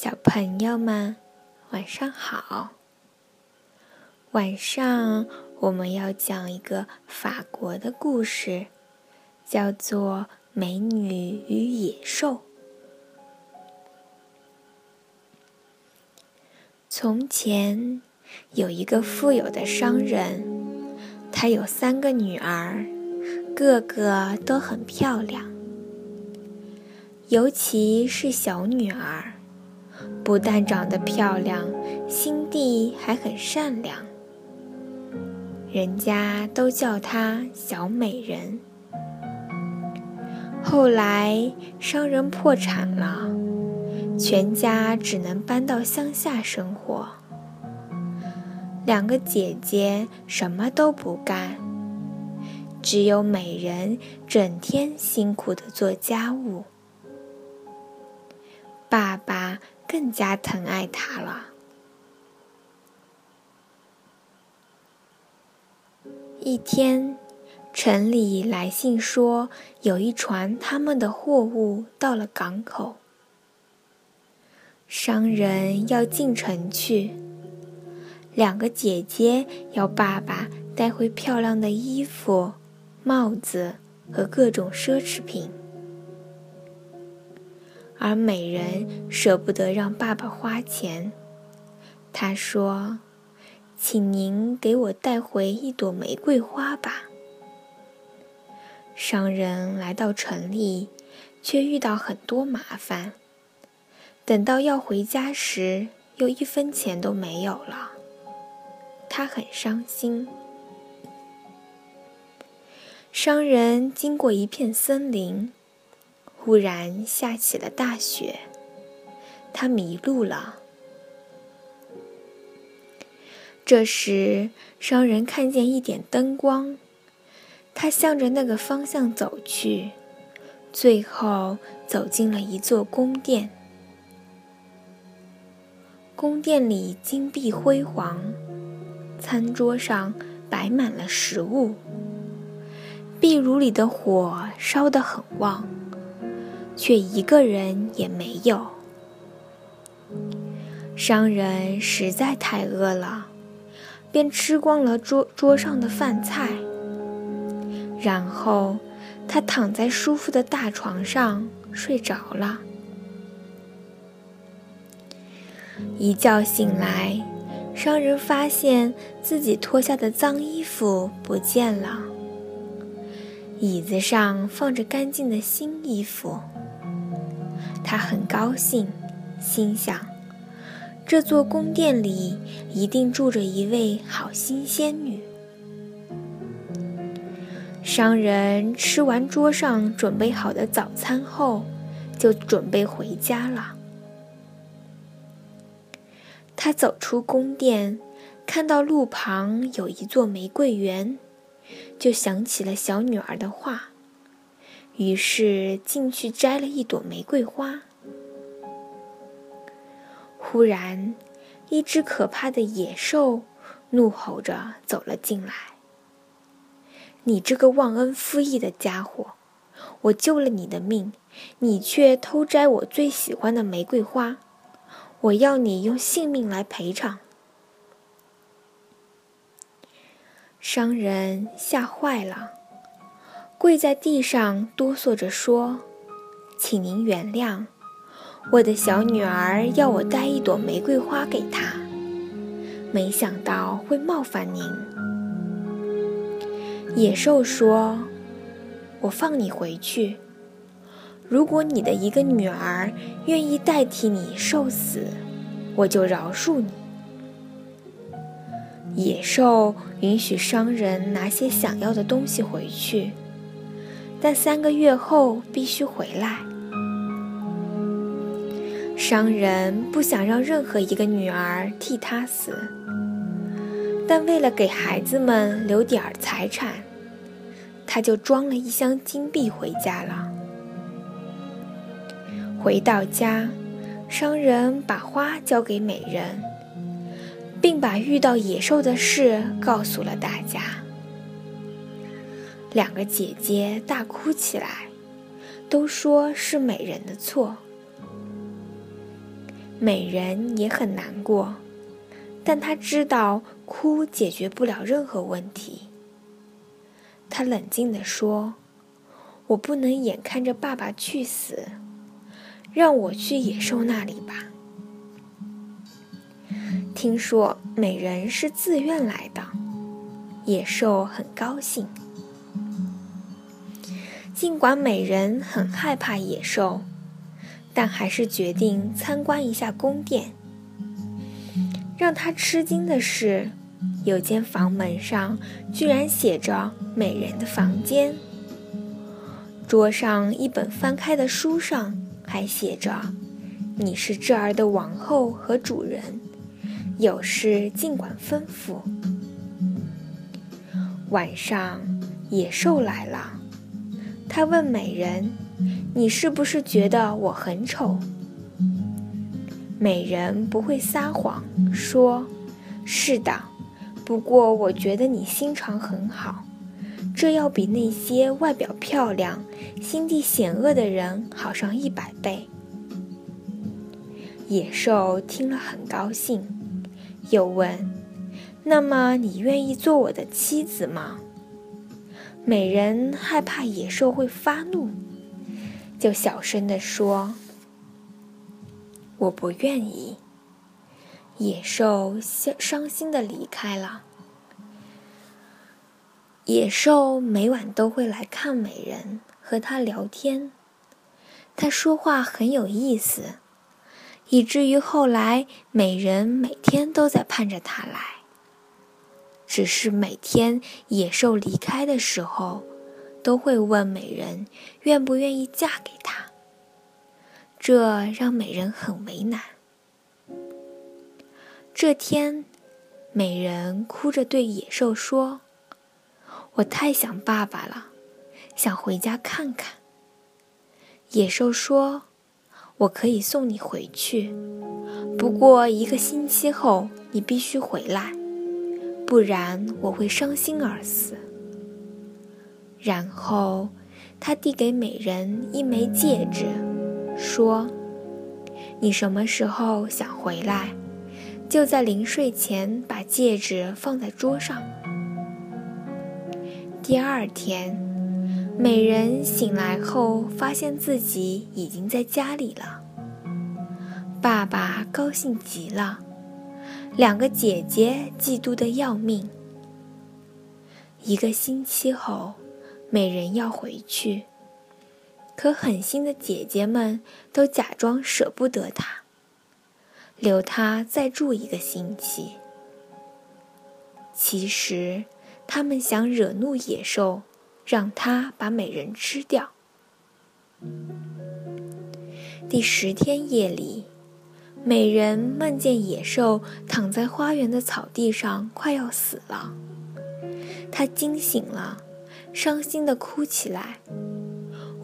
小朋友们，晚上好。晚上我们要讲一个法国的故事，叫做《美女与野兽》。从前有一个富有的商人，他有三个女儿，个个都很漂亮，尤其是小女儿。不但长得漂亮，心地还很善良，人家都叫她小美人。后来商人破产了，全家只能搬到乡下生活。两个姐姐什么都不干，只有美人整天辛苦的做家务。爸爸。更加疼爱他了。一天，城里来信说，有一船他们的货物到了港口。商人要进城去，两个姐姐要爸爸带回漂亮的衣服、帽子和各种奢侈品。而美人舍不得让爸爸花钱，她说：“请您给我带回一朵玫瑰花吧。”商人来到城里，却遇到很多麻烦。等到要回家时，又一分钱都没有了，他很伤心。商人经过一片森林。忽然下起了大雪，他迷路了。这时，商人看见一点灯光，他向着那个方向走去，最后走进了一座宫殿。宫殿里金碧辉煌，餐桌上摆满了食物，壁炉里的火烧得很旺。却一个人也没有。商人实在太饿了，便吃光了桌桌上的饭菜。然后他躺在舒服的大床上睡着了。一觉醒来，商人发现自己脱下的脏衣服不见了，椅子上放着干净的新衣服。他很高兴，心想：这座宫殿里一定住着一位好心仙女。商人吃完桌上准备好的早餐后，就准备回家了。他走出宫殿，看到路旁有一座玫瑰园，就想起了小女儿的话。于是进去摘了一朵玫瑰花。忽然，一只可怕的野兽怒吼着走了进来：“你这个忘恩负义的家伙！我救了你的命，你却偷摘我最喜欢的玫瑰花！我要你用性命来赔偿！”商人吓坏了。跪在地上哆嗦着说：“请您原谅，我的小女儿要我带一朵玫瑰花给她，没想到会冒犯您。”野兽说：“我放你回去，如果你的一个女儿愿意代替你受死，我就饶恕你。”野兽允许商人拿些想要的东西回去。但三个月后必须回来。商人不想让任何一个女儿替他死，但为了给孩子们留点儿财产，他就装了一箱金币回家了。回到家，商人把花交给美人，并把遇到野兽的事告诉了大家。两个姐姐大哭起来，都说是美人的错。美人也很难过，但她知道哭解决不了任何问题。她冷静地说：“我不能眼看着爸爸去死，让我去野兽那里吧。”听说美人是自愿来的，野兽很高兴。尽管美人很害怕野兽，但还是决定参观一下宫殿。让他吃惊的是，有间房门上居然写着“美人的房间”。桌上一本翻开的书上还写着：“你是这儿的王后和主人。”有事尽管吩咐。晚上，野兽来了，他问美人：“你是不是觉得我很丑？”美人不会撒谎，说：“是的，不过我觉得你心肠很好，这要比那些外表漂亮、心地险恶的人好上一百倍。”野兽听了很高兴。又问：“那么你愿意做我的妻子吗？”美人害怕野兽会发怒，就小声地说：“我不愿意。”野兽伤伤心的离开了。野兽每晚都会来看美人，和她聊天。他说话很有意思。以至于后来，美人每天都在盼着他来。只是每天野兽离开的时候，都会问美人愿不愿意嫁给他。这让美人很为难。这天，美人哭着对野兽说：“我太想爸爸了，想回家看看。”野兽说。我可以送你回去，不过一个星期后你必须回来，不然我会伤心而死。然后，他递给美人一枚戒指，说：“你什么时候想回来，就在临睡前把戒指放在桌上。”第二天。美人醒来后，发现自己已经在家里了。爸爸高兴极了，两个姐姐嫉妒的要命。一个星期后，美人要回去，可狠心的姐姐们都假装舍不得她，留她再住一个星期。其实，他们想惹怒野兽。让他把美人吃掉。第十天夜里，美人梦见野兽躺在花园的草地上，快要死了。她惊醒了，伤心的哭起来：“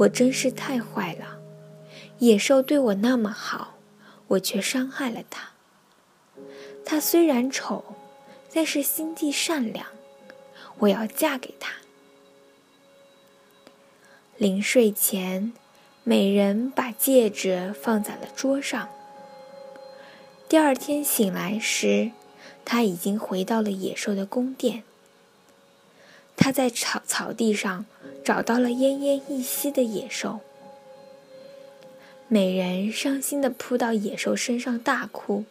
我真是太坏了！野兽对我那么好，我却伤害了他。他虽然丑，但是心地善良，我要嫁给他。”临睡前，美人把戒指放在了桌上。第二天醒来时，他已经回到了野兽的宫殿。他在草草地上找到了奄奄一息的野兽。美人伤心地扑到野兽身上大哭：“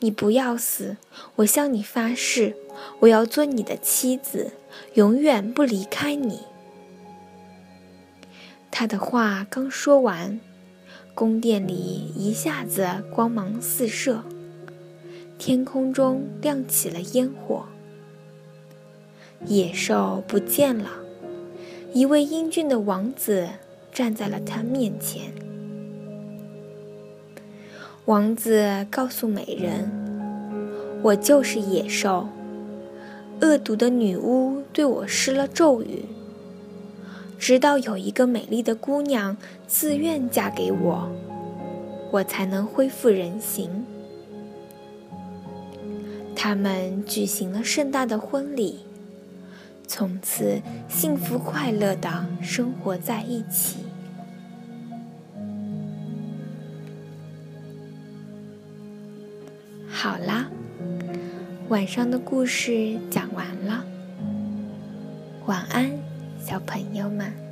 你不要死！我向你发誓，我要做你的妻子，永远不离开你。”他的话刚说完，宫殿里一下子光芒四射，天空中亮起了烟火。野兽不见了，一位英俊的王子站在了他面前。王子告诉美人：“我就是野兽，恶毒的女巫对我施了咒语。”直到有一个美丽的姑娘自愿嫁给我，我才能恢复人形。他们举行了盛大的婚礼，从此幸福快乐的生活在一起。好啦，晚上的故事讲完了，晚安，小朋友们。